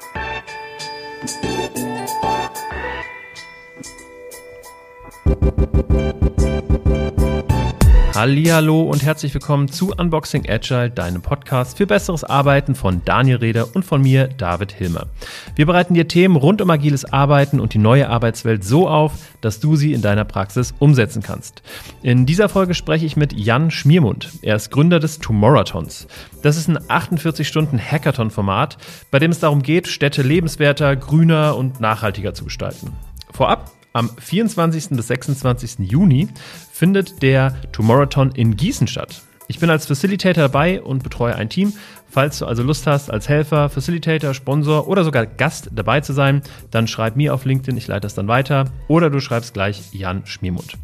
thank you Hallo und herzlich willkommen zu Unboxing Agile, deinem Podcast für besseres Arbeiten von Daniel Reder und von mir, David Hilmer. Wir bereiten dir Themen rund um agiles Arbeiten und die neue Arbeitswelt so auf, dass du sie in deiner Praxis umsetzen kannst. In dieser Folge spreche ich mit Jan Schmiermund. Er ist Gründer des Tomorrowtons. Das ist ein 48-Stunden-Hackathon-Format, bei dem es darum geht, Städte lebenswerter, grüner und nachhaltiger zu gestalten. Vorab, am 24. bis 26. Juni findet der Tomorrowton in Gießen statt. Ich bin als Facilitator dabei und betreue ein Team. Falls du also Lust hast, als Helfer, Facilitator, Sponsor oder sogar Gast dabei zu sein, dann schreib mir auf LinkedIn, ich leite das dann weiter. Oder du schreibst gleich Jan Schmiermund.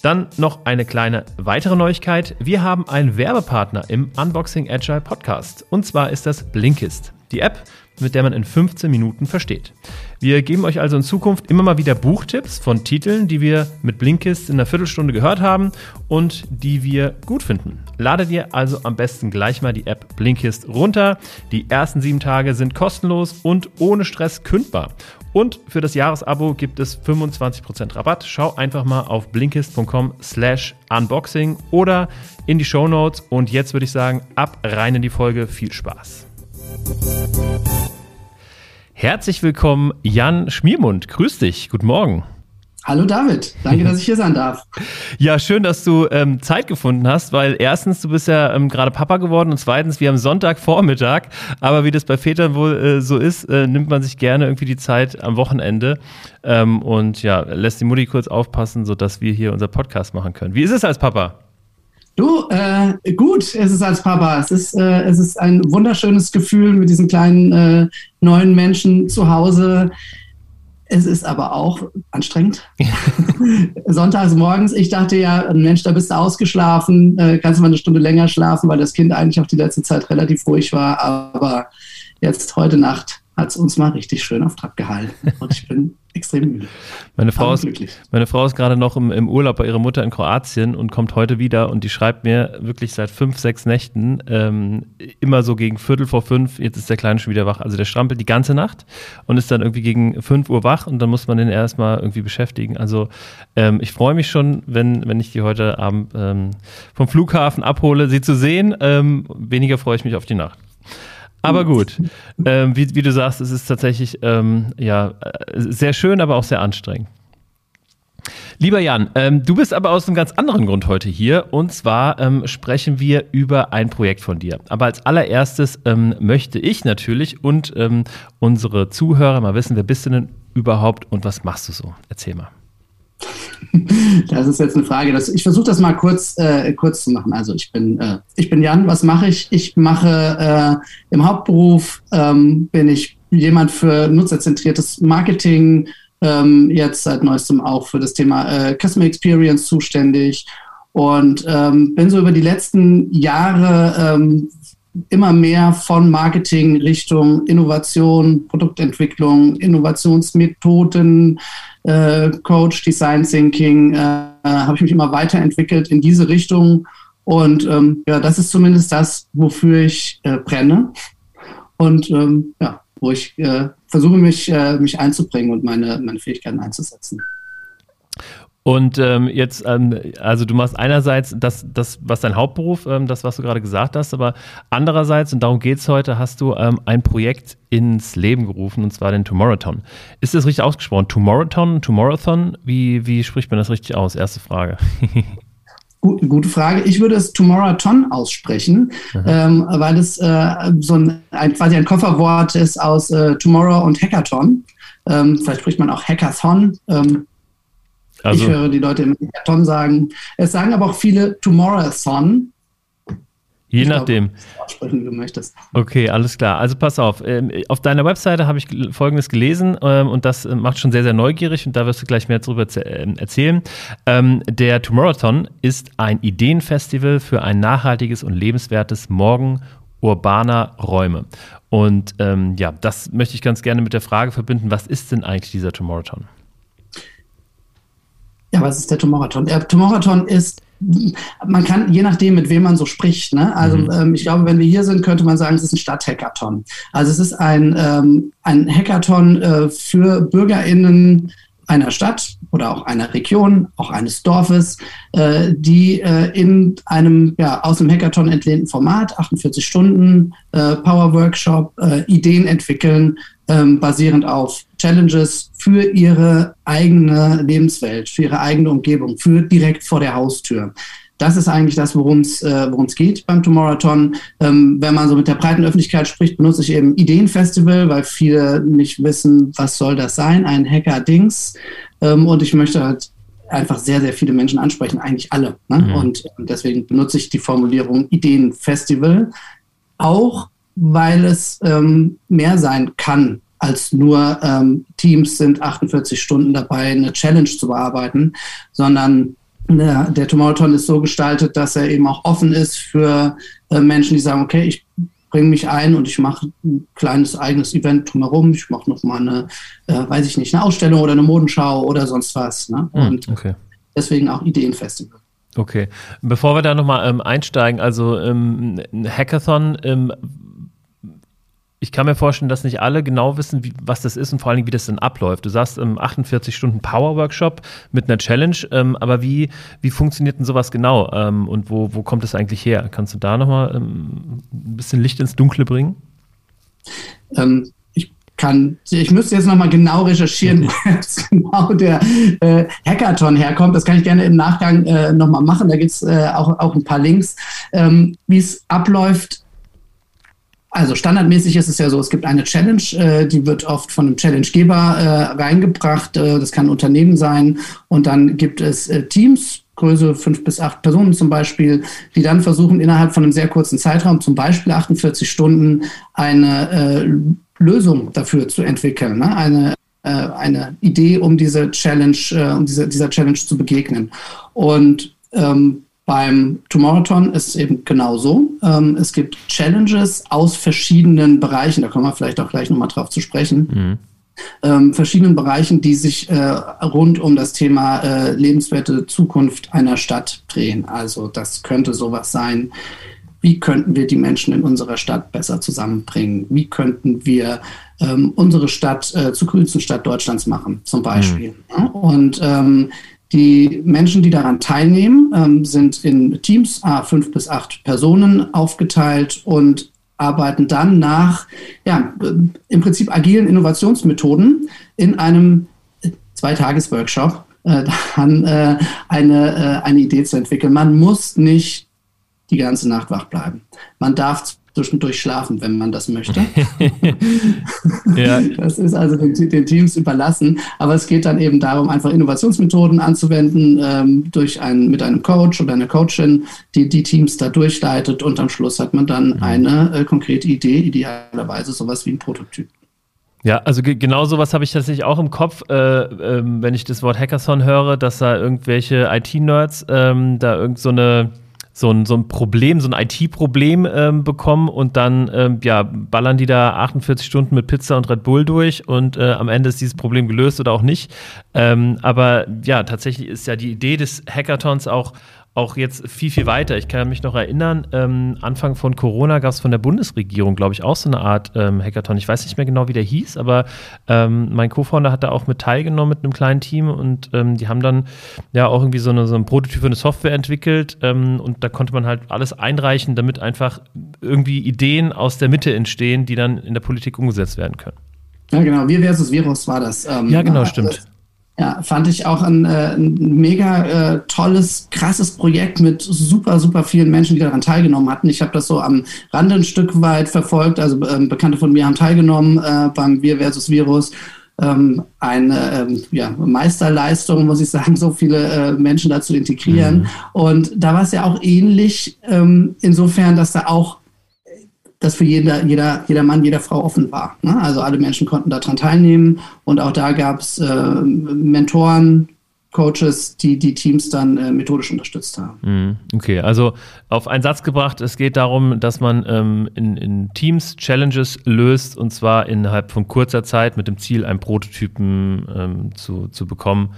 Dann noch eine kleine weitere Neuigkeit. Wir haben einen Werbepartner im Unboxing Agile Podcast. Und zwar ist das Blinkist. Die App, mit der man in 15 Minuten versteht. Wir geben euch also in Zukunft immer mal wieder Buchtipps von Titeln, die wir mit Blinkist in einer Viertelstunde gehört haben und die wir gut finden. Lade dir also am besten gleich mal die App Blinkist runter. Die ersten sieben Tage sind kostenlos und ohne Stress kündbar. Und für das Jahresabo gibt es 25% Rabatt. Schau einfach mal auf blinkist.com slash unboxing oder in die Show Notes. Und jetzt würde ich sagen, ab rein in die Folge. Viel Spaß. Herzlich willkommen, Jan Schmiermund. Grüß dich. Guten Morgen. Hallo David, danke, dass ich hier sein darf. Ja, schön, dass du ähm, Zeit gefunden hast, weil erstens, du bist ja ähm, gerade Papa geworden und zweitens, wir haben Sonntagvormittag, aber wie das bei Vätern wohl äh, so ist, äh, nimmt man sich gerne irgendwie die Zeit am Wochenende ähm, und ja, lässt die Mutti kurz aufpassen, sodass wir hier unser Podcast machen können. Wie ist es als Papa? Du, äh, gut ist es als Papa. Es ist, äh, es ist ein wunderschönes Gefühl mit diesen kleinen äh, neuen Menschen zu Hause. Es ist aber auch anstrengend. Sonntags morgens, ich dachte ja, Mensch, da bist du ausgeschlafen, äh, kannst du mal eine Stunde länger schlafen, weil das Kind eigentlich auch die letzte Zeit relativ ruhig war. Aber jetzt heute Nacht hat es uns mal richtig schön auf Trab gehalten. Und ich bin extrem müde. Meine Frau, ist, meine Frau ist gerade noch im, im, Urlaub bei ihrer Mutter in Kroatien und kommt heute wieder und die schreibt mir wirklich seit fünf, sechs Nächten ähm, immer so gegen Viertel vor fünf, jetzt ist der Kleine schon wieder wach. Also der strampelt die ganze Nacht und ist dann irgendwie gegen fünf Uhr wach und dann muss man den erstmal irgendwie beschäftigen. Also ähm, ich freue mich schon, wenn, wenn ich die heute Abend ähm, vom Flughafen abhole, sie zu sehen. Ähm, weniger freue ich mich auf die Nacht. Aber gut, ähm, wie, wie, du sagst, es ist tatsächlich ähm, ja, äh, sehr schön, aber auch sehr anstrengend. Lieber Jan, ähm, du bist aber aus einem ganz anderen Grund heute hier. Und zwar ähm, sprechen wir über ein Projekt von dir. Aber als allererstes ähm, möchte ich natürlich und ähm, unsere Zuhörer mal wissen, wer bist du denn überhaupt und was machst du so? Erzähl mal. Das ist jetzt eine Frage. Das, ich versuche das mal kurz, äh, kurz zu machen. Also ich bin, äh, ich bin Jan. Was mache ich? Ich mache äh, im Hauptberuf ähm, bin ich jemand für nutzerzentriertes Marketing. Ähm, jetzt seit neuestem auch für das Thema äh, Customer Experience zuständig und ähm, bin so über die letzten Jahre ähm, immer mehr von Marketing Richtung Innovation, Produktentwicklung, Innovationsmethoden, äh, Coach, Design Thinking, äh, habe ich mich immer weiterentwickelt in diese Richtung. Und ähm, ja, das ist zumindest das, wofür ich äh, brenne. Und ähm, ja, wo ich äh, versuche, mich, äh, mich einzubringen und meine, meine Fähigkeiten einzusetzen. Und ähm, jetzt, ähm, also du machst einerseits das, das was dein Hauptberuf, ähm, das, was du gerade gesagt hast, aber andererseits, und darum geht es heute, hast du ähm, ein Projekt ins Leben gerufen, und zwar den Tomorrowton. Ist das richtig ausgesprochen? Tomorrowton, Tomorrowthon? Wie, wie spricht man das richtig aus? Erste Frage. Gute Frage. Ich würde es Tomorrowton aussprechen, ähm, weil es äh, so ein, ein, quasi ein Kofferwort ist aus äh, Tomorrow und Hackathon. Ähm, vielleicht spricht man auch Hackathon. Ähm, also, ich höre die Leute im Hackathon sagen. Es sagen aber auch viele Tomorrowthon. Je ich nachdem. Glaube, du möchtest. Okay, alles klar. Also pass auf. Ähm, auf deiner Webseite habe ich Folgendes gelesen ähm, und das äh, macht schon sehr, sehr neugierig und da wirst du gleich mehr darüber ähm, erzählen. Der Tomorrowthon ist ein Ideenfestival für ein nachhaltiges und lebenswertes Morgen urbaner Räume. Und ähm, ja, das möchte ich ganz gerne mit der Frage verbinden, was ist denn eigentlich dieser Tomorrowthon? Ja, was ist der Tomorrowthon? Der Tomorrowthon ist man kann, je nachdem, mit wem man so spricht, ne? also mhm. ähm, ich glaube, wenn wir hier sind, könnte man sagen, es ist ein Stadthackathon. Also es ist ein, ähm, ein Hackathon äh, für BürgerInnen, einer Stadt oder auch einer Region, auch eines Dorfes, äh, die äh, in einem ja, aus dem Hackathon entlehnten Format, 48 Stunden, äh, Power Workshop, äh, Ideen entwickeln, ähm, basierend auf Challenges für ihre eigene Lebenswelt, für ihre eigene Umgebung, für direkt vor der Haustür das ist eigentlich das, worum es äh, geht beim Tomorrowton. Ähm, wenn man so mit der breiten Öffentlichkeit spricht, benutze ich eben Ideenfestival, weil viele nicht wissen, was soll das sein, ein Hacker-Dings. Ähm, und ich möchte halt einfach sehr, sehr viele Menschen ansprechen, eigentlich alle. Ne? Mhm. Und deswegen benutze ich die Formulierung Ideenfestival, auch weil es ähm, mehr sein kann als nur ähm, Teams sind 48 Stunden dabei, eine Challenge zu bearbeiten, sondern der, der Tomorrowton ist so gestaltet, dass er eben auch offen ist für äh, Menschen, die sagen, okay, ich bringe mich ein und ich mache ein kleines eigenes Event drumherum. Ich mache noch mal eine, äh, weiß ich nicht, eine Ausstellung oder eine Modenschau oder sonst was. Ne? Hm, und okay. deswegen auch Ideenfestival. Okay. Bevor wir da nochmal ähm, einsteigen, also ähm, ein Hackathon, ähm, ich kann mir vorstellen, dass nicht alle genau wissen, wie, was das ist und vor allen Dingen, wie das denn abläuft. Du sagst, ähm, 48 Stunden Power-Workshop mit einer Challenge, ähm, aber wie, wie funktioniert denn sowas genau ähm, und wo, wo kommt es eigentlich her? Kannst du da nochmal ähm, ein bisschen Licht ins Dunkle bringen? Ähm, ich kann, ich müsste jetzt nochmal genau recherchieren, wo jetzt genau der äh, Hackathon herkommt. Das kann ich gerne im Nachgang äh, nochmal machen. Da gibt es äh, auch, auch ein paar Links. Ähm, wie es abläuft, also standardmäßig ist es ja so, es gibt eine Challenge, äh, die wird oft von einem Challengegeber äh, reingebracht. Äh, das kann ein Unternehmen sein. Und dann gibt es äh, Teams, Größe fünf bis acht Personen zum Beispiel, die dann versuchen, innerhalb von einem sehr kurzen Zeitraum, zum Beispiel 48 Stunden, eine äh, Lösung dafür zu entwickeln. Ne? Eine, äh, eine Idee, um diese Challenge, um diese, dieser Challenge zu begegnen. Und ähm, beim Tomorrowton ist es eben genauso. Ähm, es gibt Challenges aus verschiedenen Bereichen, da kommen wir vielleicht auch gleich nochmal drauf zu sprechen. Mhm. Ähm, verschiedenen Bereichen, die sich äh, rund um das Thema äh, lebenswerte Zukunft einer Stadt drehen. Also das könnte sowas sein. Wie könnten wir die Menschen in unserer Stadt besser zusammenbringen? Wie könnten wir ähm, unsere Stadt äh, zur grünsten Stadt Deutschlands machen, zum Beispiel? Mhm. Und ähm, die Menschen, die daran teilnehmen, ähm, sind in Teams, a fünf bis acht Personen aufgeteilt und arbeiten dann nach ja, äh, im Prinzip agilen Innovationsmethoden in einem Zweitages-Workshop äh, dann äh, eine, äh, eine Idee zu entwickeln. Man muss nicht die ganze Nacht wach bleiben. Man darf zwischendurch schlafen, wenn man das möchte. ja. Das ist also den, den, Teams überlassen. Aber es geht dann eben darum, einfach Innovationsmethoden anzuwenden ähm, durch einen, mit einem Coach oder einer Coachin, die die Teams da durchleitet und am Schluss hat man dann mhm. eine äh, konkrete Idee, idealerweise sowas wie ein Prototyp. Ja, also genau sowas habe ich tatsächlich auch im Kopf, äh, äh, wenn ich das Wort Hackathon höre, dass da irgendwelche IT-Nerds ähm, da irgend so eine so ein, so ein Problem, so ein IT-Problem ähm, bekommen und dann ähm, ja, ballern die da 48 Stunden mit Pizza und Red Bull durch und äh, am Ende ist dieses Problem gelöst oder auch nicht. Ähm, aber ja, tatsächlich ist ja die Idee des Hackathons auch auch jetzt viel, viel weiter. Ich kann mich noch erinnern, ähm, Anfang von Corona gab es von der Bundesregierung, glaube ich, auch so eine Art ähm, Hackathon. Ich weiß nicht mehr genau, wie der hieß, aber ähm, mein Co-Founder hat da auch mit teilgenommen mit einem kleinen Team und ähm, die haben dann ja auch irgendwie so, eine, so ein Prototyp für eine Software entwickelt ähm, und da konnte man halt alles einreichen, damit einfach irgendwie Ideen aus der Mitte entstehen, die dann in der Politik umgesetzt werden können. Ja, genau. Wir versus Virus war das. Ähm, ja, genau, stimmt. Ja, fand ich auch ein, äh, ein mega äh, tolles, krasses Projekt mit super, super vielen Menschen, die daran teilgenommen hatten. Ich habe das so am Rande ein Stück weit verfolgt. Also ähm, Bekannte von mir haben teilgenommen äh, beim Wir versus Virus. Ähm, eine ähm, ja, Meisterleistung, muss ich sagen, so viele äh, Menschen dazu integrieren. Mhm. Und da war es ja auch ähnlich, ähm, insofern, dass da auch das für jeder, jeder, jeder Mann, jeder Frau offen war. Ne? Also alle Menschen konnten daran teilnehmen und auch da gab es äh, Mentoren, Coaches, die die Teams dann äh, methodisch unterstützt haben. Mhm. Okay, also auf einen Satz gebracht, es geht darum, dass man ähm, in, in, Teams Challenges löst und zwar innerhalb von kurzer Zeit mit dem Ziel, einen Prototypen ähm, zu, zu bekommen,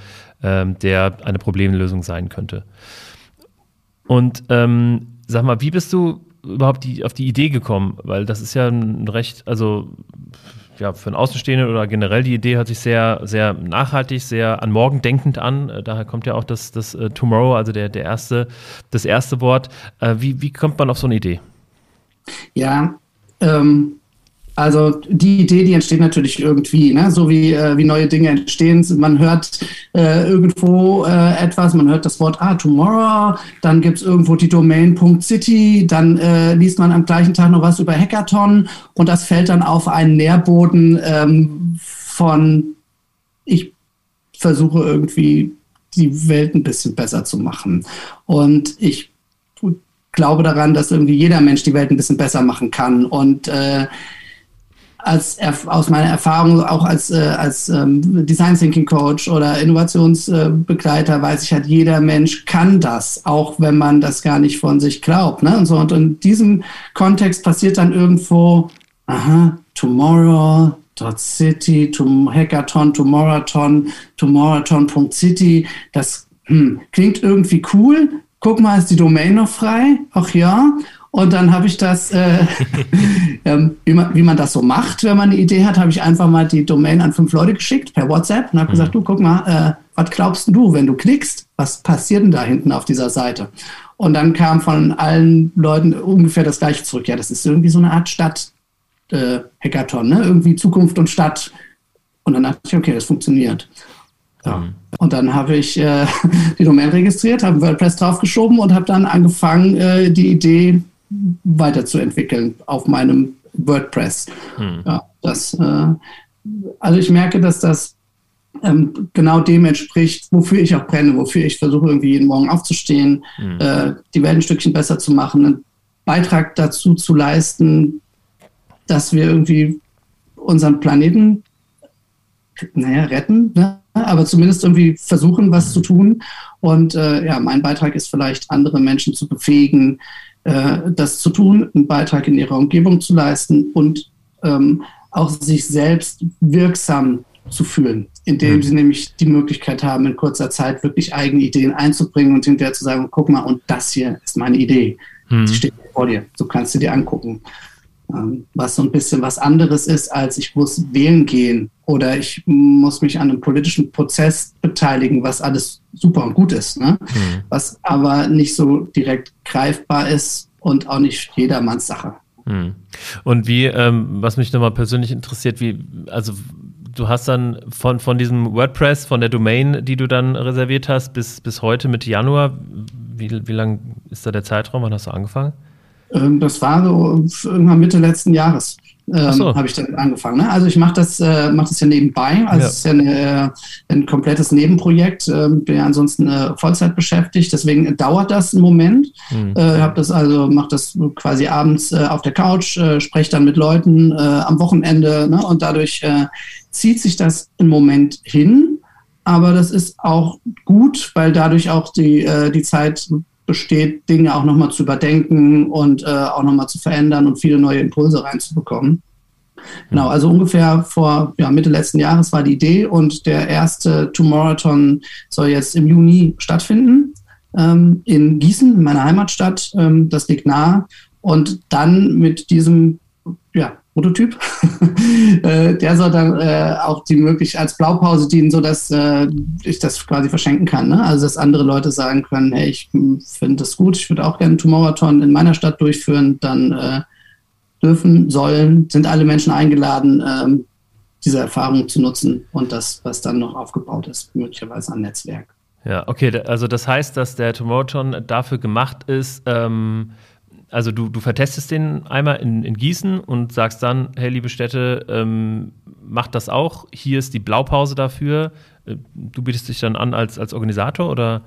ähm, der eine Problemlösung sein könnte. Und ähm, sag mal, wie bist du überhaupt die, auf die Idee gekommen? Weil das ist ja ein recht, also ja, für einen Außenstehenden oder generell die Idee hört sich sehr, sehr nachhaltig, sehr an morgen denkend an. Äh, daher kommt ja auch das, das uh, Tomorrow, also der, der erste, das erste Wort. Uh, wie, wie kommt man auf so eine Idee? Ja, ähm, also die Idee, die entsteht natürlich irgendwie, ne? so wie, äh, wie neue Dinge entstehen. Man hört äh, irgendwo äh, etwas, man hört das Wort ah, Tomorrow, dann gibt es irgendwo die Domain.city, dann äh, liest man am gleichen Tag noch was über Hackathon und das fällt dann auf einen Nährboden ähm, von, ich versuche irgendwie die Welt ein bisschen besser zu machen. Und ich glaube daran, dass irgendwie jeder Mensch die Welt ein bisschen besser machen kann. Und äh, als aus meiner Erfahrung auch als, äh, als ähm, Design Thinking Coach oder Innovationsbegleiter weiß ich halt, jeder Mensch kann das, auch wenn man das gar nicht von sich glaubt. Ne? Und so und in diesem Kontext passiert dann irgendwo, aha, tomorrow. City, to Hackathon, Tomorrowthon, Tomorrowthon.city. Das hm, klingt irgendwie cool. Guck mal, ist die Domain noch frei? Ach ja. Und dann habe ich das, äh, ähm, wie, man, wie man das so macht, wenn man eine Idee hat, habe ich einfach mal die Domain an fünf Leute geschickt per WhatsApp und habe mhm. gesagt, du guck mal, äh, was glaubst du, wenn du klickst, was passiert denn da hinten auf dieser Seite? Und dann kam von allen Leuten ungefähr das gleiche zurück. Ja, das ist irgendwie so eine Art Stadt-Hackathon, äh, ne? irgendwie Zukunft und Stadt. Und dann dachte ich, okay, das funktioniert. Ja. Mhm. Und dann habe ich äh, die Domain registriert, habe WordPress draufgeschoben und habe dann angefangen, äh, die Idee weiterzuentwickeln auf meinem WordPress. Hm. Ja, das, äh, also ich merke, dass das ähm, genau dem entspricht, wofür ich auch brenne, wofür ich versuche, irgendwie jeden Morgen aufzustehen, hm. äh, die Welt ein Stückchen besser zu machen, einen Beitrag dazu zu leisten, dass wir irgendwie unseren Planeten, naja, retten, ne? Aber zumindest irgendwie versuchen, was zu tun. Und äh, ja, mein Beitrag ist vielleicht, andere Menschen zu befähigen, äh, das zu tun, einen Beitrag in ihrer Umgebung zu leisten und ähm, auch sich selbst wirksam zu fühlen, indem mhm. sie nämlich die Möglichkeit haben, in kurzer Zeit wirklich eigene Ideen einzubringen und hinterher zu sagen, guck mal, und das hier ist meine Idee. Mhm. Die steht vor dir, so kannst du dir angucken. Ähm, was so ein bisschen was anderes ist, als ich muss wählen gehen oder ich muss mich an einem politischen Prozess beteiligen, was alles super und gut ist, ne? Mhm. was aber nicht so direkt greifbar ist und auch nicht jedermanns Sache. Mhm. Und wie, ähm, was mich nochmal persönlich interessiert, wie, also du hast dann von, von diesem WordPress, von der Domain, die du dann reserviert hast, bis, bis heute Mitte Januar, wie, wie lang ist da der Zeitraum? Wann hast du angefangen? Ähm, das war so irgendwann Mitte letzten Jahres. Ähm, so. habe ich damit angefangen. Ne? Also ich mache das, äh, mach das ja nebenbei. Also ja. es ist ja eine, äh, ein komplettes Nebenprojekt. Ähm, bin ja ansonsten äh, Vollzeit beschäftigt. Deswegen dauert das einen Moment. Mhm. Äh, habe das also mache das quasi abends äh, auf der Couch, äh, spreche dann mit Leuten äh, am Wochenende ne? und dadurch äh, zieht sich das einen Moment hin. Aber das ist auch gut, weil dadurch auch die, die Zeit besteht, Dinge auch nochmal zu überdenken und äh, auch nochmal zu verändern und viele neue Impulse reinzubekommen. Genau, also ungefähr vor ja, Mitte letzten Jahres war die Idee und der erste Tomorrowton soll jetzt im Juni stattfinden ähm, in Gießen, in meiner Heimatstadt. Ähm, das liegt nahe. Und dann mit diesem ja, Prototyp. Äh, der soll dann äh, auch die Möglichkeit als Blaupause dienen, sodass äh, ich das quasi verschenken kann. Ne? Also dass andere Leute sagen können, hey, ich finde das gut, ich würde auch gerne Tomorrowton in meiner Stadt durchführen, dann äh, dürfen, sollen, sind alle Menschen eingeladen, ähm, diese Erfahrung zu nutzen und das, was dann noch aufgebaut ist, möglicherweise an Netzwerk. Ja, okay, also das heißt, dass der Tomorrowton dafür gemacht ist, ähm, also du, du vertestest den einmal in, in Gießen und sagst dann, hey, liebe Städte, ähm, macht das auch. Hier ist die Blaupause dafür. Äh, du bietest dich dann an als, als Organisator oder?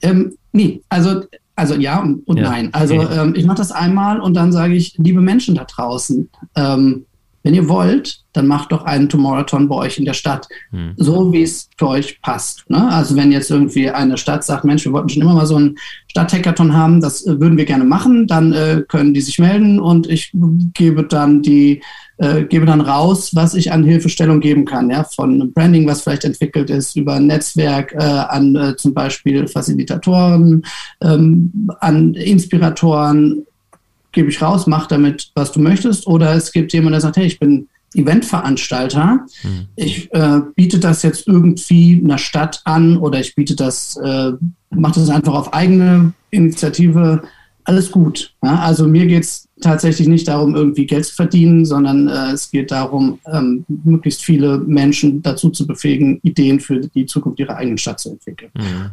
Ähm, nee, also, also ja und, und ja. nein. Also okay. ähm, ich mache das einmal und dann sage ich, liebe Menschen da draußen, ähm, wenn ihr wollt, dann macht doch einen Tomorrowton bei euch in der Stadt, hm. so wie es für euch passt. Ne? Also wenn jetzt irgendwie eine Stadt sagt, Mensch, wir wollten schon immer mal so einen Stadthackathon haben, das äh, würden wir gerne machen, dann äh, können die sich melden und ich gebe dann die äh, gebe dann raus, was ich an Hilfestellung geben kann, ja, von Branding, was vielleicht entwickelt ist, über ein Netzwerk äh, an äh, zum Beispiel Facilitatoren, ähm, an Inspiratoren, gebe ich raus, mach damit, was du möchtest. Oder es gibt jemanden, der sagt, hey, ich bin Eventveranstalter. Mhm. Ich äh, biete das jetzt irgendwie einer Stadt an oder ich biete das, äh, mache das einfach auf eigene Initiative. Alles gut. Ja? Also mir geht es tatsächlich nicht darum, irgendwie Geld zu verdienen, sondern äh, es geht darum, ähm, möglichst viele Menschen dazu zu befähigen, Ideen für die Zukunft ihrer eigenen Stadt zu entwickeln. Mhm.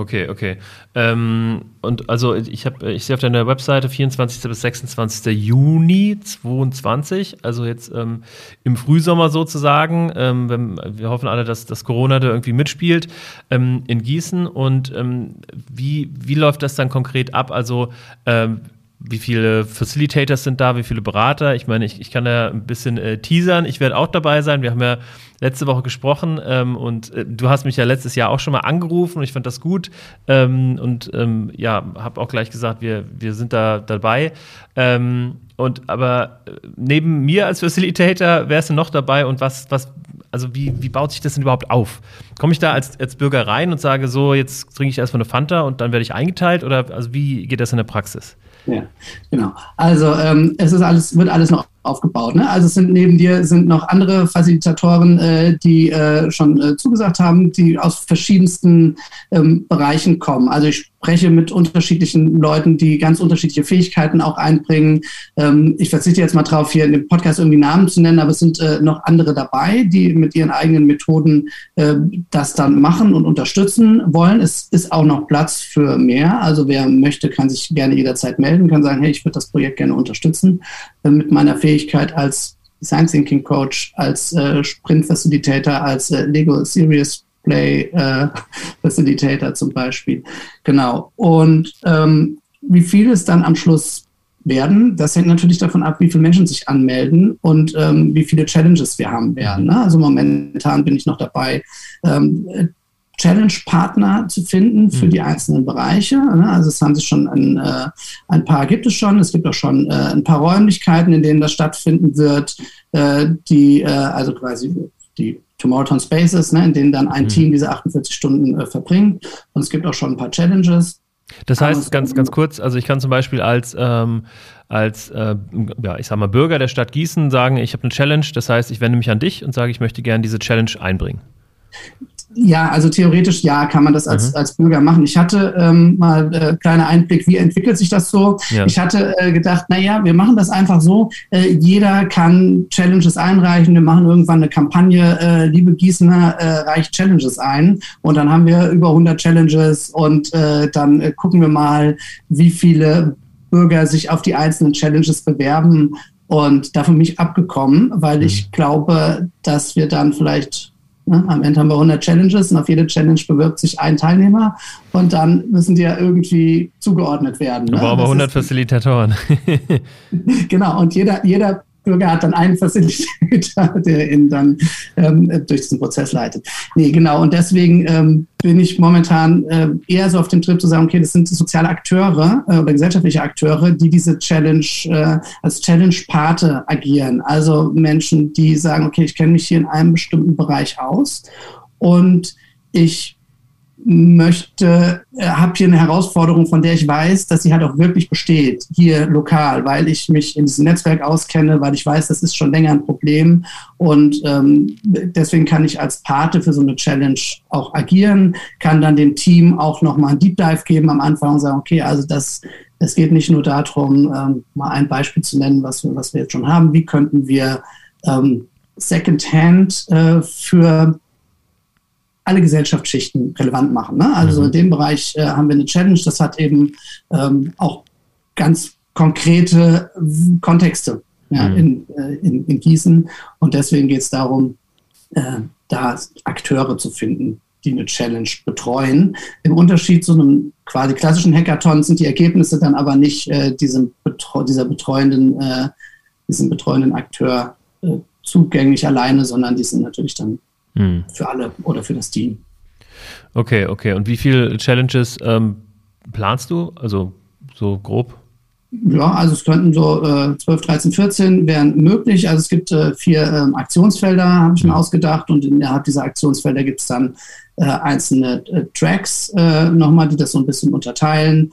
Okay, okay. Ähm, und also ich habe, ich sehe auf deiner Webseite 24. bis 26. Juni 22, also jetzt ähm, im Frühsommer sozusagen. Ähm, wenn, wir hoffen alle, dass, dass Corona da irgendwie mitspielt ähm, in Gießen. Und ähm, wie, wie läuft das dann konkret ab? Also ähm, wie viele Facilitators sind da, wie viele Berater? Ich meine, ich, ich kann da ein bisschen äh, teasern. Ich werde auch dabei sein. Wir haben ja letzte Woche gesprochen ähm, und äh, du hast mich ja letztes Jahr auch schon mal angerufen und ich fand das gut ähm, und ähm, ja, habe auch gleich gesagt, wir, wir sind da dabei. Ähm, und aber äh, neben mir als Facilitator wärst du noch dabei und was, was, also wie, wie baut sich das denn überhaupt auf? Komme ich da als, als Bürger rein und sage so, jetzt trinke ich erstmal eine Fanta und dann werde ich eingeteilt oder also wie geht das in der Praxis? Ja, genau. Also ähm, es ist alles, wird alles noch aufgebaut. Ne? Also es sind neben dir sind noch andere Facilitatoren, äh, die äh, schon äh, zugesagt haben, die aus verschiedensten ähm, Bereichen kommen. Also ich spreche mit unterschiedlichen Leuten, die ganz unterschiedliche Fähigkeiten auch einbringen. Ähm, ich verzichte jetzt mal drauf, hier in dem Podcast irgendwie Namen zu nennen, aber es sind äh, noch andere dabei, die mit ihren eigenen Methoden äh, das dann machen und unterstützen wollen. Es ist auch noch Platz für mehr. Also wer möchte, kann sich gerne jederzeit melden, kann sagen, hey, ich würde das Projekt gerne unterstützen äh, mit meiner Fähigkeit als Design Thinking Coach, als äh, Sprint Facilitator, als äh, Lego Serious Play äh, Facilitator zum Beispiel. Genau. Und ähm, wie viel es dann am Schluss werden, das hängt natürlich davon ab, wie viele Menschen sich anmelden und ähm, wie viele Challenges wir haben werden. Ne? Also momentan bin ich noch dabei, ähm, Challenge-Partner zu finden für mhm. die einzelnen Bereiche. Ne? Also es haben sich schon ein, äh, ein paar gibt es schon. Es gibt auch schon äh, ein paar Räumlichkeiten, in denen das stattfinden wird, äh, die also quasi die Tomorrowtown Spaces, ne, in denen dann ein mhm. Team diese 48 Stunden äh, verbringt. Und es gibt auch schon ein paar Challenges. Das heißt, ganz, ganz kurz, also ich kann zum Beispiel als, ähm, als äh, ja, ich sag mal, Bürger der Stadt Gießen sagen, ich habe eine Challenge, das heißt, ich wende mich an dich und sage, ich möchte gerne diese Challenge einbringen. Ja, also theoretisch ja, kann man das als, mhm. als Bürger machen. Ich hatte ähm, mal äh, kleiner Einblick, wie entwickelt sich das so. Ja. Ich hatte äh, gedacht, naja, wir machen das einfach so. Äh, jeder kann Challenges einreichen. Wir machen irgendwann eine Kampagne, äh, liebe Gießener, äh, reicht Challenges ein. Und dann haben wir über 100 Challenges und äh, dann äh, gucken wir mal, wie viele Bürger sich auf die einzelnen Challenges bewerben. Und davon bin ich abgekommen, weil mhm. ich glaube, dass wir dann vielleicht Ne? Am Ende haben wir 100 Challenges und auf jede Challenge bewirbt sich ein Teilnehmer und dann müssen die ja irgendwie zugeordnet werden. Ne? Aber 100 Facilitatoren. genau, und jeder, jeder Bürger hat dann einen Facilitator, der ihn dann ähm, durch diesen Prozess leitet. Nee, genau. Und deswegen ähm, bin ich momentan äh, eher so auf dem Trip zu sagen, okay, das sind soziale Akteure äh, oder gesellschaftliche Akteure, die diese Challenge äh, als Challenge-Pate agieren. Also Menschen, die sagen, okay, ich kenne mich hier in einem bestimmten Bereich aus und ich möchte, äh, habe hier eine Herausforderung, von der ich weiß, dass sie halt auch wirklich besteht, hier lokal, weil ich mich in diesem Netzwerk auskenne, weil ich weiß, das ist schon länger ein Problem. Und ähm, deswegen kann ich als Pate für so eine Challenge auch agieren, kann dann dem Team auch nochmal ein Deep Dive geben am Anfang und sagen, okay, also das, es geht nicht nur darum, ähm, mal ein Beispiel zu nennen, was wir, was wir jetzt schon haben, wie könnten wir ähm, Secondhand äh, für alle Gesellschaftsschichten relevant machen. Ne? Also mhm. in dem Bereich äh, haben wir eine Challenge, das hat eben ähm, auch ganz konkrete Kontexte ja, mhm. in, äh, in, in, Gießen. Und deswegen geht es darum, äh, da Akteure zu finden, die eine Challenge betreuen. Im Unterschied zu einem quasi klassischen Hackathon sind die Ergebnisse dann aber nicht äh, diesem Betreu dieser betreuenden, äh, diesem betreuenden Akteur äh, zugänglich alleine, sondern die sind natürlich dann hm. für alle oder für das Team. Okay, okay. Und wie viele Challenges ähm, planst du? Also so grob? Ja, also es könnten so äh, 12, 13, 14 wären möglich. Also es gibt äh, vier ähm, Aktionsfelder, habe ich mir mhm. ausgedacht. Und innerhalb dieser Aktionsfelder gibt es dann äh, einzelne äh, Tracks äh, nochmal, die das so ein bisschen unterteilen.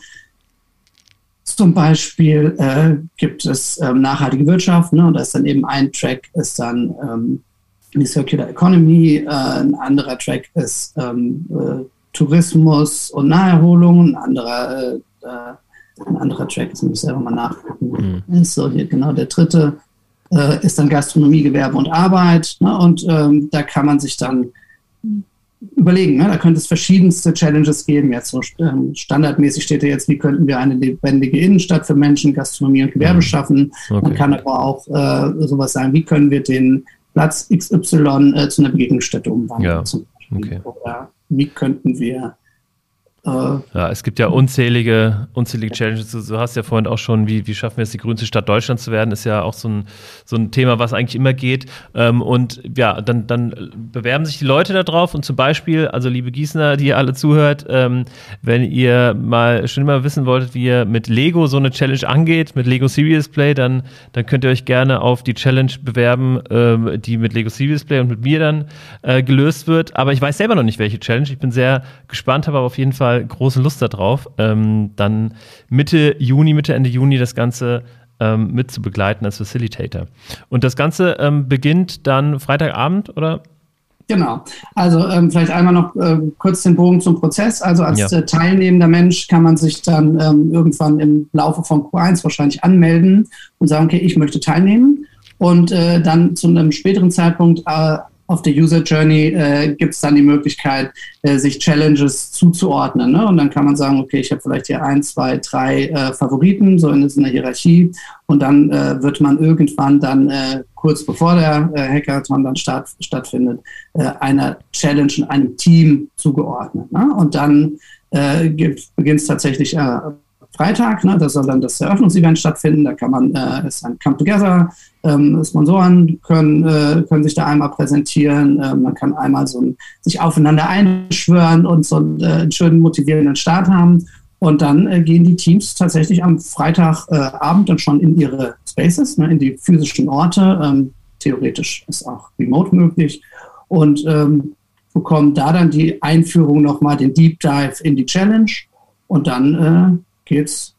Zum Beispiel äh, gibt es ähm, nachhaltige Wirtschaft, ne, und da ist dann eben ein Track, ist dann ähm, die Circular Economy, äh, ein anderer Track ist ähm, äh, Tourismus und Naherholung, ein anderer, äh, ein anderer Track, das muss ich selber mal nachgucken, mhm. ist so hier genau der dritte, äh, ist dann Gastronomie, Gewerbe und Arbeit. Ne, und ähm, da kann man sich dann überlegen. Ne? Da könnte es verschiedenste Challenges geben. Jetzt so ähm, standardmäßig steht da jetzt, wie könnten wir eine lebendige Innenstadt für Menschen, Gastronomie und Gewerbe mhm. schaffen. Okay. Man kann aber auch äh, sowas sagen, wie können wir den Platz XY äh, zu einer Begegnungsstätte umwandeln. Ja. Okay. Oder wie könnten wir ja, es gibt ja unzählige, unzählige Challenges. Du hast ja vorhin auch schon, wie, wie schaffen wir es, die grünste Stadt Deutschlands zu werden, ist ja auch so ein, so ein Thema, was eigentlich immer geht. Ähm, und ja, dann, dann bewerben sich die Leute da drauf und zum Beispiel, also liebe Gießner, die ihr alle zuhört, ähm, wenn ihr mal schon immer wissen wolltet, wie ihr mit Lego so eine Challenge angeht, mit Lego Serious Play, dann, dann könnt ihr euch gerne auf die Challenge bewerben, ähm, die mit Lego Serious Play und mit mir dann äh, gelöst wird. Aber ich weiß selber noch nicht, welche Challenge. Ich bin sehr gespannt, habe aber auf jeden Fall große Lust darauf, ähm, dann Mitte Juni, Mitte, Ende Juni das Ganze ähm, mit zu begleiten als Facilitator. Und das Ganze ähm, beginnt dann Freitagabend, oder? Genau. Also ähm, vielleicht einmal noch äh, kurz den Bogen zum Prozess. Also als ja. äh, teilnehmender Mensch kann man sich dann ähm, irgendwann im Laufe von Q1 wahrscheinlich anmelden und sagen, okay, ich möchte teilnehmen. Und äh, dann zu einem späteren Zeitpunkt äh, auf der User Journey äh, gibt es dann die Möglichkeit, äh, sich Challenges zuzuordnen. Ne? Und dann kann man sagen, okay, ich habe vielleicht hier ein, zwei, drei äh, Favoriten, so in, in der Hierarchie. Und dann äh, wird man irgendwann dann, äh, kurz bevor der äh, Hackathon dann statt, stattfindet, äh, einer Challenge in einem Team zugeordnet. Ne? Und dann äh, beginnt es tatsächlich äh, Freitag, ne, da soll dann das Eröffnungsevent stattfinden, da kann man, äh, ist ein Come Together, ähm, Sponsoren können, äh, können sich da einmal präsentieren, äh, man kann einmal so ein, sich aufeinander einschwören und so einen, äh, einen schönen motivierenden Start haben. Und dann äh, gehen die Teams tatsächlich am Freitagabend dann schon in ihre Spaces, ne, in die physischen Orte, ähm, theoretisch ist auch remote möglich. Und ähm, bekommen da dann die Einführung nochmal, den Deep Dive in die Challenge. Und dann äh, geht's,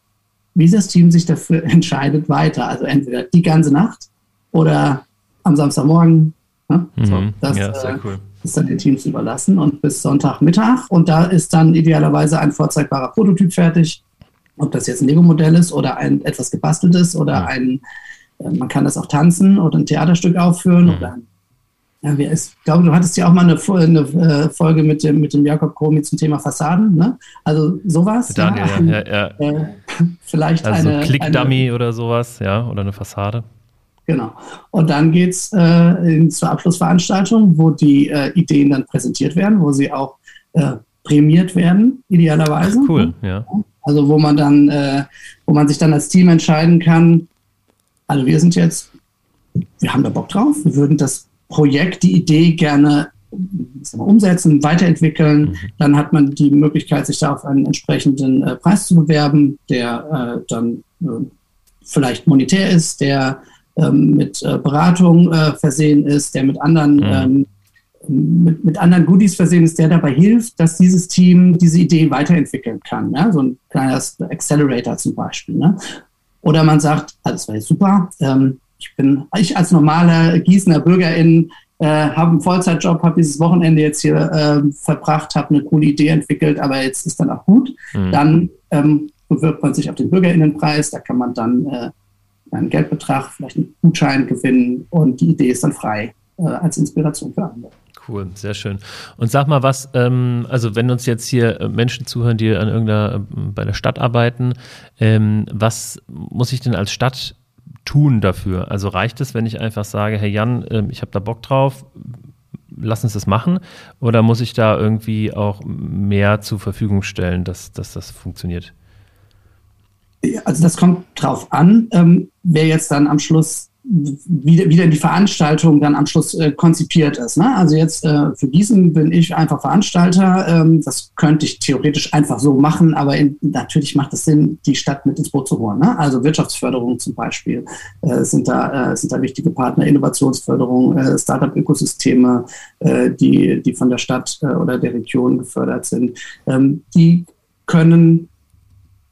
wie das Team sich dafür entscheidet, weiter. Also entweder die ganze Nacht oder am Samstagmorgen. Ne? Mhm. So, das ja, äh, cool. ist dann den Teams überlassen und bis Sonntagmittag. Und da ist dann idealerweise ein vorzeigbarer Prototyp fertig. Ob das jetzt ein Lego-Modell ist oder ein etwas gebasteltes oder mhm. ein, äh, man kann das auch tanzen oder ein Theaterstück aufführen mhm. oder ein ja, wir, ich glaube, du hattest ja auch mal eine, eine äh, Folge mit dem, mit dem Jakob Komi zum Thema Fassaden, ne? Also sowas. Daniel, ja, ja, ja. Äh, vielleicht also eine. Klickdummy oder sowas, ja, oder eine Fassade. Genau. Und dann geht es äh, zur Abschlussveranstaltung, wo die äh, Ideen dann präsentiert werden, wo sie auch äh, prämiert werden, idealerweise. Ach, cool, ja. Also wo man dann, äh, wo man sich dann als Team entscheiden kann, also wir sind jetzt, wir haben da Bock drauf, wir würden das Projekt, die Idee gerne umsetzen, weiterentwickeln. Mhm. Dann hat man die Möglichkeit, sich da auf einen entsprechenden äh, Preis zu bewerben, der äh, dann äh, vielleicht monetär ist, der ähm, mit äh, Beratung äh, versehen ist, der mit anderen mhm. ähm, mit, mit, anderen Goodies versehen ist, der dabei hilft, dass dieses Team diese Idee weiterentwickeln kann. Ja? So ein kleines Accelerator zum Beispiel. Ne? Oder man sagt, ah, das war jetzt super, ähm, ich bin, ich als normale Gießener Bürgerin äh, habe einen Vollzeitjob, habe dieses Wochenende jetzt hier äh, verbracht, habe eine coole Idee entwickelt, aber jetzt ist dann auch gut. Mhm. Dann ähm, bewirbt man sich auf den Bürgerinnenpreis, da kann man dann äh, einen Geldbetrag, vielleicht einen Gutschein gewinnen und die Idee ist dann frei äh, als Inspiration für andere. Cool, sehr schön. Und sag mal was, ähm, also wenn uns jetzt hier äh, Menschen zuhören, die an irgendeiner, äh, bei der Stadt arbeiten, ähm, was muss ich denn als Stadt tun dafür? Also reicht es, wenn ich einfach sage, hey Jan, ähm, ich habe da Bock drauf, lass uns das machen? Oder muss ich da irgendwie auch mehr zur Verfügung stellen, dass, dass das funktioniert? Also das kommt drauf an, ähm, wer jetzt dann am Schluss wie, wie denn die Veranstaltung dann am Schluss äh, konzipiert ist. Ne? Also jetzt äh, für Gießen bin ich einfach Veranstalter. Ähm, das könnte ich theoretisch einfach so machen, aber in, natürlich macht es Sinn, die Stadt mit ins Boot zu holen. Ne? Also Wirtschaftsförderung zum Beispiel äh, sind, da, äh, sind da wichtige Partner, Innovationsförderung, äh, Startup-Ökosysteme, äh, die, die von der Stadt oder der Region gefördert sind. Ähm, die können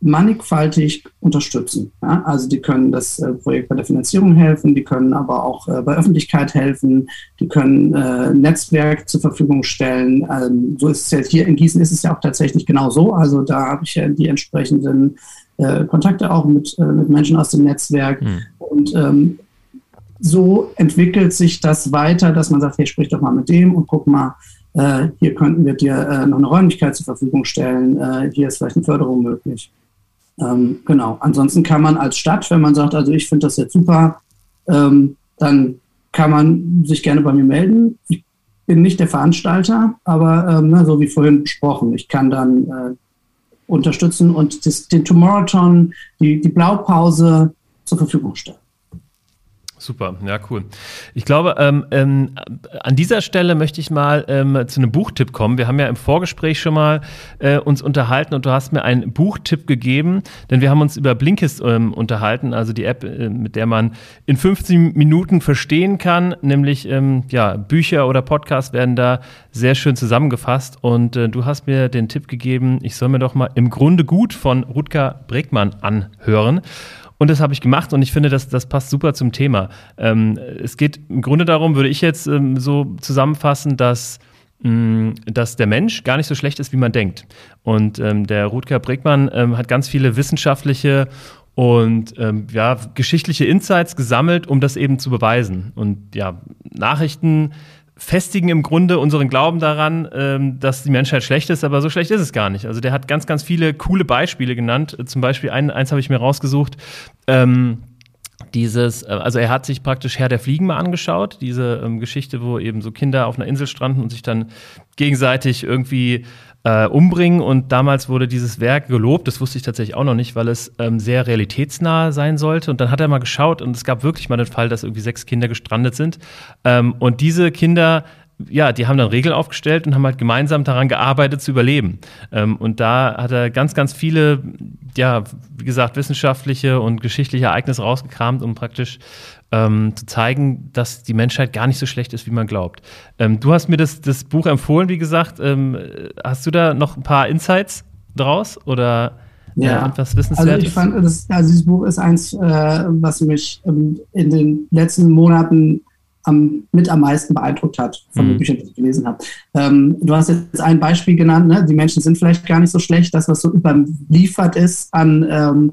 mannigfaltig unterstützen. Ja? Also die können das äh, Projekt bei der Finanzierung helfen, die können aber auch äh, bei Öffentlichkeit helfen, die können äh, Netzwerk zur Verfügung stellen. Ähm, so ist es ja hier in Gießen ist es ja auch tatsächlich genau so. Also da habe ich ja die entsprechenden äh, Kontakte auch mit, äh, mit Menschen aus dem Netzwerk. Mhm. Und ähm, so entwickelt sich das weiter, dass man sagt, hey, sprich doch mal mit dem und guck mal, äh, hier könnten wir dir noch eine Räumlichkeit zur Verfügung stellen, hier ist vielleicht eine Förderung möglich. Ähm, genau. Ansonsten kann man als Stadt, wenn man sagt, also ich finde das jetzt super, ähm, dann kann man sich gerne bei mir melden. Ich bin nicht der Veranstalter, aber ähm, ne, so wie vorhin besprochen, ich kann dann äh, unterstützen und das, den Tomorrowton, die, die Blaupause zur Verfügung stellen. Super, ja, cool. Ich glaube, ähm, ähm, an dieser Stelle möchte ich mal ähm, zu einem Buchtipp kommen. Wir haben ja im Vorgespräch schon mal äh, uns unterhalten und du hast mir einen Buchtipp gegeben, denn wir haben uns über Blinkist ähm, unterhalten, also die App, äh, mit der man in 15 Minuten verstehen kann, nämlich ähm, ja, Bücher oder Podcasts werden da sehr schön zusammengefasst und äh, du hast mir den Tipp gegeben, ich soll mir doch mal im Grunde gut von Rutger Bregmann anhören. Und das habe ich gemacht und ich finde, das, das passt super zum Thema. Ähm, es geht im Grunde darum, würde ich jetzt ähm, so zusammenfassen, dass mm, dass der Mensch gar nicht so schlecht ist, wie man denkt. Und ähm, der Rutger Bregmann ähm, hat ganz viele wissenschaftliche und ähm, ja, geschichtliche Insights gesammelt, um das eben zu beweisen. Und ja, Nachrichten festigen im Grunde unseren Glauben daran, ähm, dass die Menschheit schlecht ist, aber so schlecht ist es gar nicht. Also der hat ganz, ganz viele coole Beispiele genannt. Zum Beispiel ein, eins habe ich mir rausgesucht. Ähm, dieses, äh, also er hat sich praktisch Herr der Fliegen mal angeschaut, diese ähm, Geschichte, wo eben so Kinder auf einer Insel stranden und sich dann gegenseitig irgendwie äh, umbringen. Und damals wurde dieses Werk gelobt. Das wusste ich tatsächlich auch noch nicht, weil es ähm, sehr realitätsnah sein sollte. Und dann hat er mal geschaut und es gab wirklich mal den Fall, dass irgendwie sechs Kinder gestrandet sind. Ähm, und diese Kinder ja, die haben dann Regeln aufgestellt und haben halt gemeinsam daran gearbeitet zu überleben. Ähm, und da hat er ganz, ganz viele, ja, wie gesagt, wissenschaftliche und geschichtliche Ereignisse rausgekramt, um praktisch ähm, zu zeigen, dass die Menschheit gar nicht so schlecht ist, wie man glaubt. Ähm, du hast mir das, das Buch empfohlen, wie gesagt. Ähm, hast du da noch ein paar Insights draus oder äh, ja. etwas Wissenswertes? Also ich fand, das, also dieses Buch ist eins, äh, was mich ähm, in den letzten Monaten am, mit am meisten beeindruckt hat von mhm. den Büchern, die ich gelesen habe. Ähm, du hast jetzt ein Beispiel genannt, ne? die Menschen sind vielleicht gar nicht so schlecht, das, was so überliefert ist an ähm,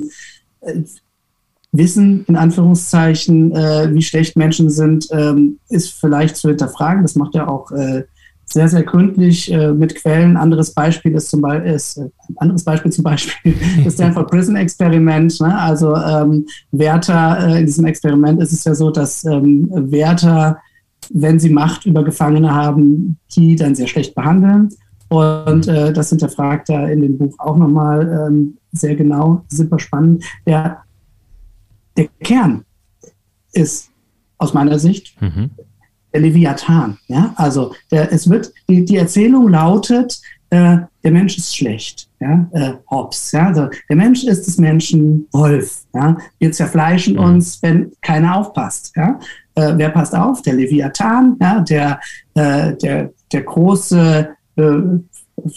Wissen, in Anführungszeichen, äh, wie schlecht Menschen sind, ähm, ist vielleicht zu hinterfragen. Das macht ja auch äh, sehr, sehr gründlich äh, mit Quellen. Anderes Beispiel ist zum Beispiel, ist, äh, anderes Beispiel zum Beispiel das Stanford Prison Experiment. Ne? Also ähm, Wärter, äh, in diesem Experiment ist es ja so, dass ähm, Wärter, wenn sie Macht über Gefangene haben, die dann sehr schlecht behandeln. Und äh, das hinterfragt er in dem Buch auch nochmal ähm, sehr genau, super spannend. Der der Kern ist aus meiner Sicht mhm. der Leviathan. Ja? Also der, es wird, die, die Erzählung lautet, äh, der Mensch ist schlecht. Ja? Äh, Hobbes. Ja? Also, der Mensch ist des Menschen Wolf. Ja? Wir zerfleischen mhm. uns, wenn keiner aufpasst. Ja? Äh, wer passt auf? Der Leviathan, ja? der, äh, der, der große, äh,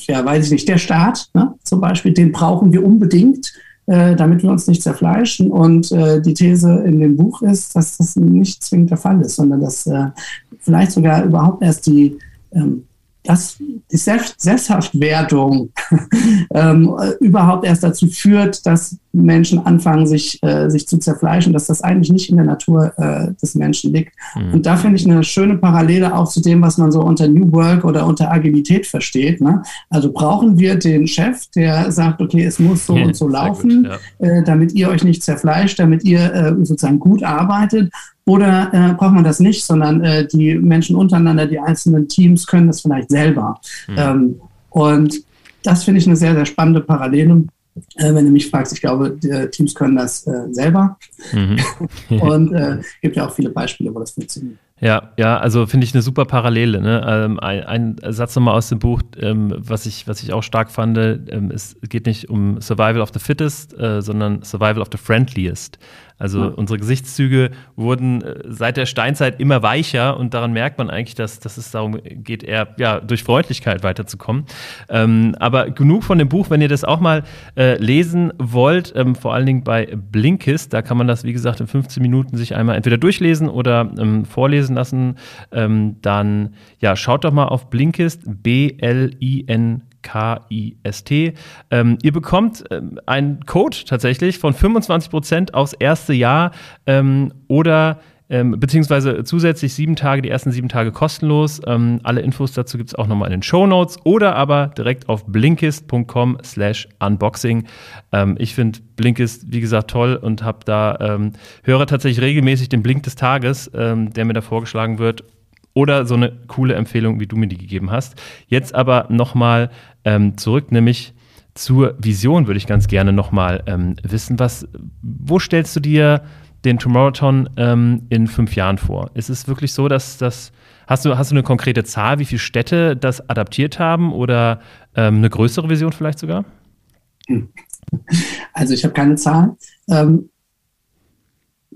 ja, weiß ich nicht, der Staat ne? zum Beispiel, den brauchen wir unbedingt äh, damit wir uns nicht zerfleischen. Und äh, die These in dem Buch ist, dass das nicht zwingend der Fall ist, sondern dass äh, vielleicht sogar überhaupt erst die ähm, dass die Sesshaftwerdung ähm, überhaupt erst dazu führt, dass Menschen anfangen, sich, äh, sich zu zerfleischen, dass das eigentlich nicht in der Natur äh, des Menschen liegt. Mhm. Und da finde ich eine schöne Parallele auch zu dem, was man so unter New Work oder unter Agilität versteht. Ne? Also brauchen wir den Chef, der sagt, okay, es muss so ja, und so laufen, gut, ja. äh, damit ihr euch nicht zerfleischt, damit ihr äh, sozusagen gut arbeitet. Oder äh, braucht man das nicht, sondern äh, die Menschen untereinander, die einzelnen Teams können das vielleicht selber. Mhm. Ähm, und das finde ich eine sehr, sehr spannende Parallele. Äh, wenn du mich fragst, ich glaube, Teams können das äh, selber. Mhm. und es äh, gibt ja auch viele Beispiele, wo das funktioniert. Ja, ja, also finde ich eine super Parallele. Ne? Ähm, ein, ein, Satz nochmal aus dem Buch, ähm, was, ich, was ich auch stark fand, ähm, es geht nicht um Survival of the Fittest, äh, sondern Survival of the Friendliest. Also ja. unsere Gesichtszüge wurden äh, seit der Steinzeit immer weicher und daran merkt man eigentlich, dass, dass es darum geht, eher ja, durch Freundlichkeit weiterzukommen. Ähm, aber genug von dem Buch, wenn ihr das auch mal äh, lesen wollt, ähm, vor allen Dingen bei Blinkist, da kann man das, wie gesagt, in 15 Minuten sich einmal entweder durchlesen oder ähm, vorlesen lassen. Ähm, dann ja, schaut doch mal auf Blinkist, B-L-I-N K-I-S-T. Ähm, ihr bekommt ähm, einen Code tatsächlich von 25% aufs erste Jahr ähm, oder ähm, beziehungsweise zusätzlich sieben Tage, die ersten sieben Tage kostenlos. Ähm, alle Infos dazu gibt es auch nochmal in den Show Notes oder aber direkt auf blinkist.com slash unboxing. Ähm, ich finde Blinkist, wie gesagt, toll und habe da, ähm, höre tatsächlich regelmäßig den Blink des Tages, ähm, der mir da vorgeschlagen wird oder so eine coole Empfehlung, wie du mir die gegeben hast. Jetzt aber nochmal ähm, zurück, nämlich zur Vision würde ich ganz gerne nochmal ähm, wissen. Was, wo stellst du dir den Tomorrowton ähm, in fünf Jahren vor? Ist es wirklich so, dass das Hast du, hast du eine konkrete Zahl, wie viele Städte das adaptiert haben oder ähm, eine größere Vision vielleicht sogar? Also ich habe keine Zahl. Ähm,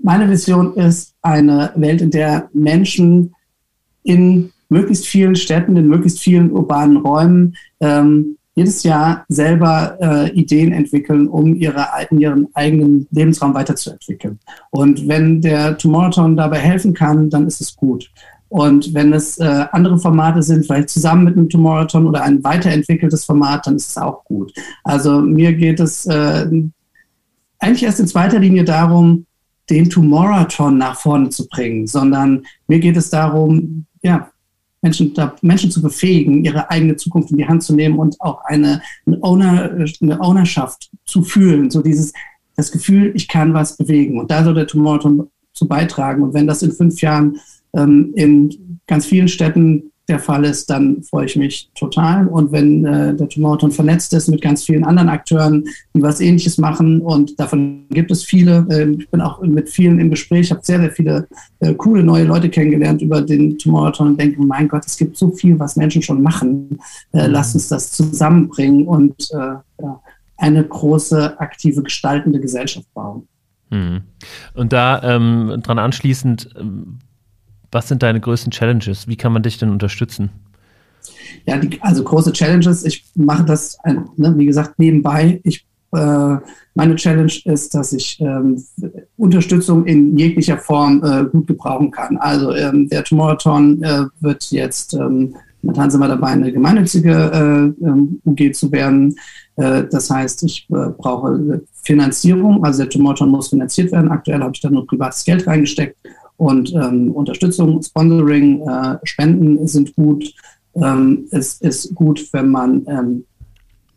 meine Vision ist eine Welt, in der Menschen in möglichst vielen Städten, in möglichst vielen urbanen Räumen ähm, jedes Jahr selber äh, Ideen entwickeln, um ihre, ihren eigenen Lebensraum weiterzuentwickeln. Und wenn der Tomorrowton dabei helfen kann, dann ist es gut. Und wenn es äh, andere Formate sind, vielleicht zusammen mit einem Tomorrowton oder ein weiterentwickeltes Format, dann ist es auch gut. Also mir geht es äh, eigentlich erst in zweiter Linie darum, den Tomorrowton nach vorne zu bringen, sondern mir geht es darum, ja, Menschen, da, Menschen zu befähigen, ihre eigene Zukunft in die Hand zu nehmen und auch eine, eine, Owner, eine Ownerschaft zu fühlen. So dieses, das Gefühl, ich kann was bewegen. Und da soll der Tomorrowton zu beitragen. Und wenn das in fünf Jahren ähm, in ganz vielen Städten der Fall ist, dann freue ich mich total. Und wenn äh, der Tomorrowton vernetzt ist mit ganz vielen anderen Akteuren, die was Ähnliches machen, und davon gibt es viele. Äh, ich bin auch mit vielen im Gespräch, habe sehr, sehr viele äh, coole neue Leute kennengelernt über den Tomorrowton und denke, mein Gott, es gibt so viel, was Menschen schon machen. Äh, mhm. Lass uns das zusammenbringen und äh, ja, eine große, aktive, gestaltende Gesellschaft bauen. Mhm. Und da ähm, dran anschließend, ähm, was sind deine größten Challenges? Wie kann man dich denn unterstützen? Ja, die, also große Challenges. Ich mache das, ne, wie gesagt, nebenbei. Ich, äh, meine Challenge ist, dass ich ähm, Unterstützung in jeglicher Form äh, gut gebrauchen kann. Also ähm, der Tomorrowton äh, wird jetzt, ähm, momentan sind wir dabei, eine gemeinnützige äh, ähm, UG zu werden. Äh, das heißt, ich äh, brauche Finanzierung. Also der Tomorrowton muss finanziert werden. Aktuell habe ich da nur privates Geld reingesteckt und ähm, Unterstützung, Sponsoring, äh, Spenden sind gut. Ähm, es ist gut, wenn man ähm,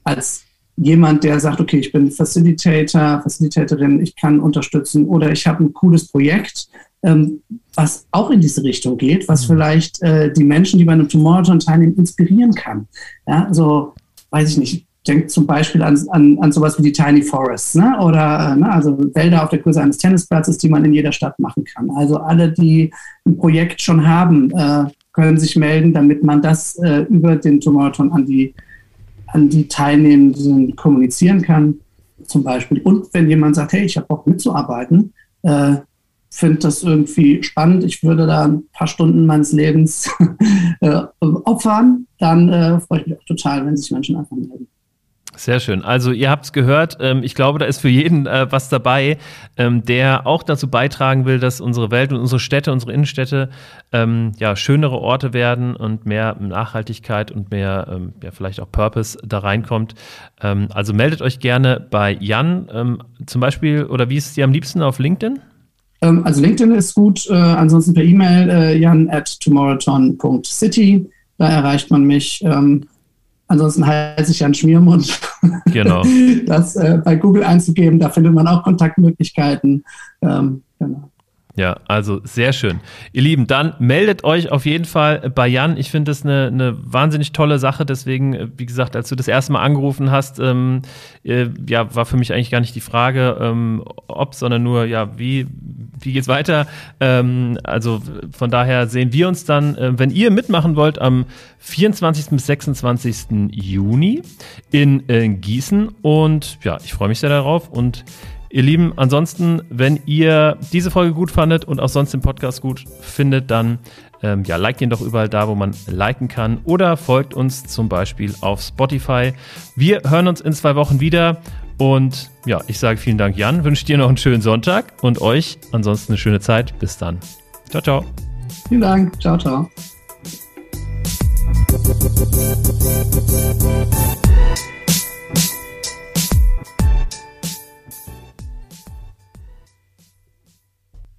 als jemand, der sagt, okay, ich bin Facilitator, Facilitatorin, ich kann unterstützen oder ich habe ein cooles Projekt, ähm, was auch in diese Richtung geht, was mhm. vielleicht äh, die Menschen, die bei einem Tomorrowton teilnehmen, inspirieren kann. Ja, also weiß ich nicht, denkt zum Beispiel an, an, an sowas wie die Tiny Forests, ne? oder äh, ne? also Wälder auf der Größe eines Tennisplatzes, die man in jeder Stadt machen kann. Also alle, die ein Projekt schon haben, äh, können sich melden, damit man das äh, über den Tomorrowton an die, an die Teilnehmenden kommunizieren kann, zum Beispiel. Und wenn jemand sagt, hey, ich habe Bock mitzuarbeiten, äh, finde das irgendwie spannend, ich würde da ein paar Stunden meines Lebens äh, opfern, dann äh, freue ich mich auch total, wenn sich Menschen einfach melden. Sehr schön. Also ihr habt es gehört. Ähm, ich glaube, da ist für jeden äh, was dabei, ähm, der auch dazu beitragen will, dass unsere Welt und unsere Städte, unsere Innenstädte ähm, ja schönere Orte werden und mehr Nachhaltigkeit und mehr ja vielleicht auch Purpose da reinkommt. also meldet euch gerne bei Jan zum Beispiel oder wie ist es dir am liebsten auf LinkedIn? also LinkedIn ist gut. Äh, ansonsten per E-Mail äh, jan at tomorrowton.city. Da erreicht man mich. Ansonsten heiße ich Jan Schmiermund. Genau. Das äh, bei Google einzugeben, da findet man auch Kontaktmöglichkeiten. Ähm, genau. Ja, also sehr schön. Ihr Lieben, dann meldet euch auf jeden Fall bei Jan. Ich finde das eine, eine wahnsinnig tolle Sache. Deswegen, äh, wie gesagt, als du das erste Mal angerufen hast, ähm, äh, ja, war für mich eigentlich gar nicht die Frage, ähm, ob, sondern nur, ja, wie, wie geht's weiter? Ähm, also von daher sehen wir uns dann, äh, wenn ihr mitmachen wollt, am 24. bis 26. Juni in äh, Gießen. Und ja, ich freue mich sehr darauf und Ihr Lieben, ansonsten, wenn ihr diese Folge gut fandet und auch sonst den Podcast gut findet, dann ähm, ja, liked ihn doch überall da, wo man liken kann oder folgt uns zum Beispiel auf Spotify. Wir hören uns in zwei Wochen wieder und ja, ich sage vielen Dank, Jan, wünsche dir noch einen schönen Sonntag und euch ansonsten eine schöne Zeit. Bis dann. Ciao, ciao. Vielen Dank. Ciao, ciao.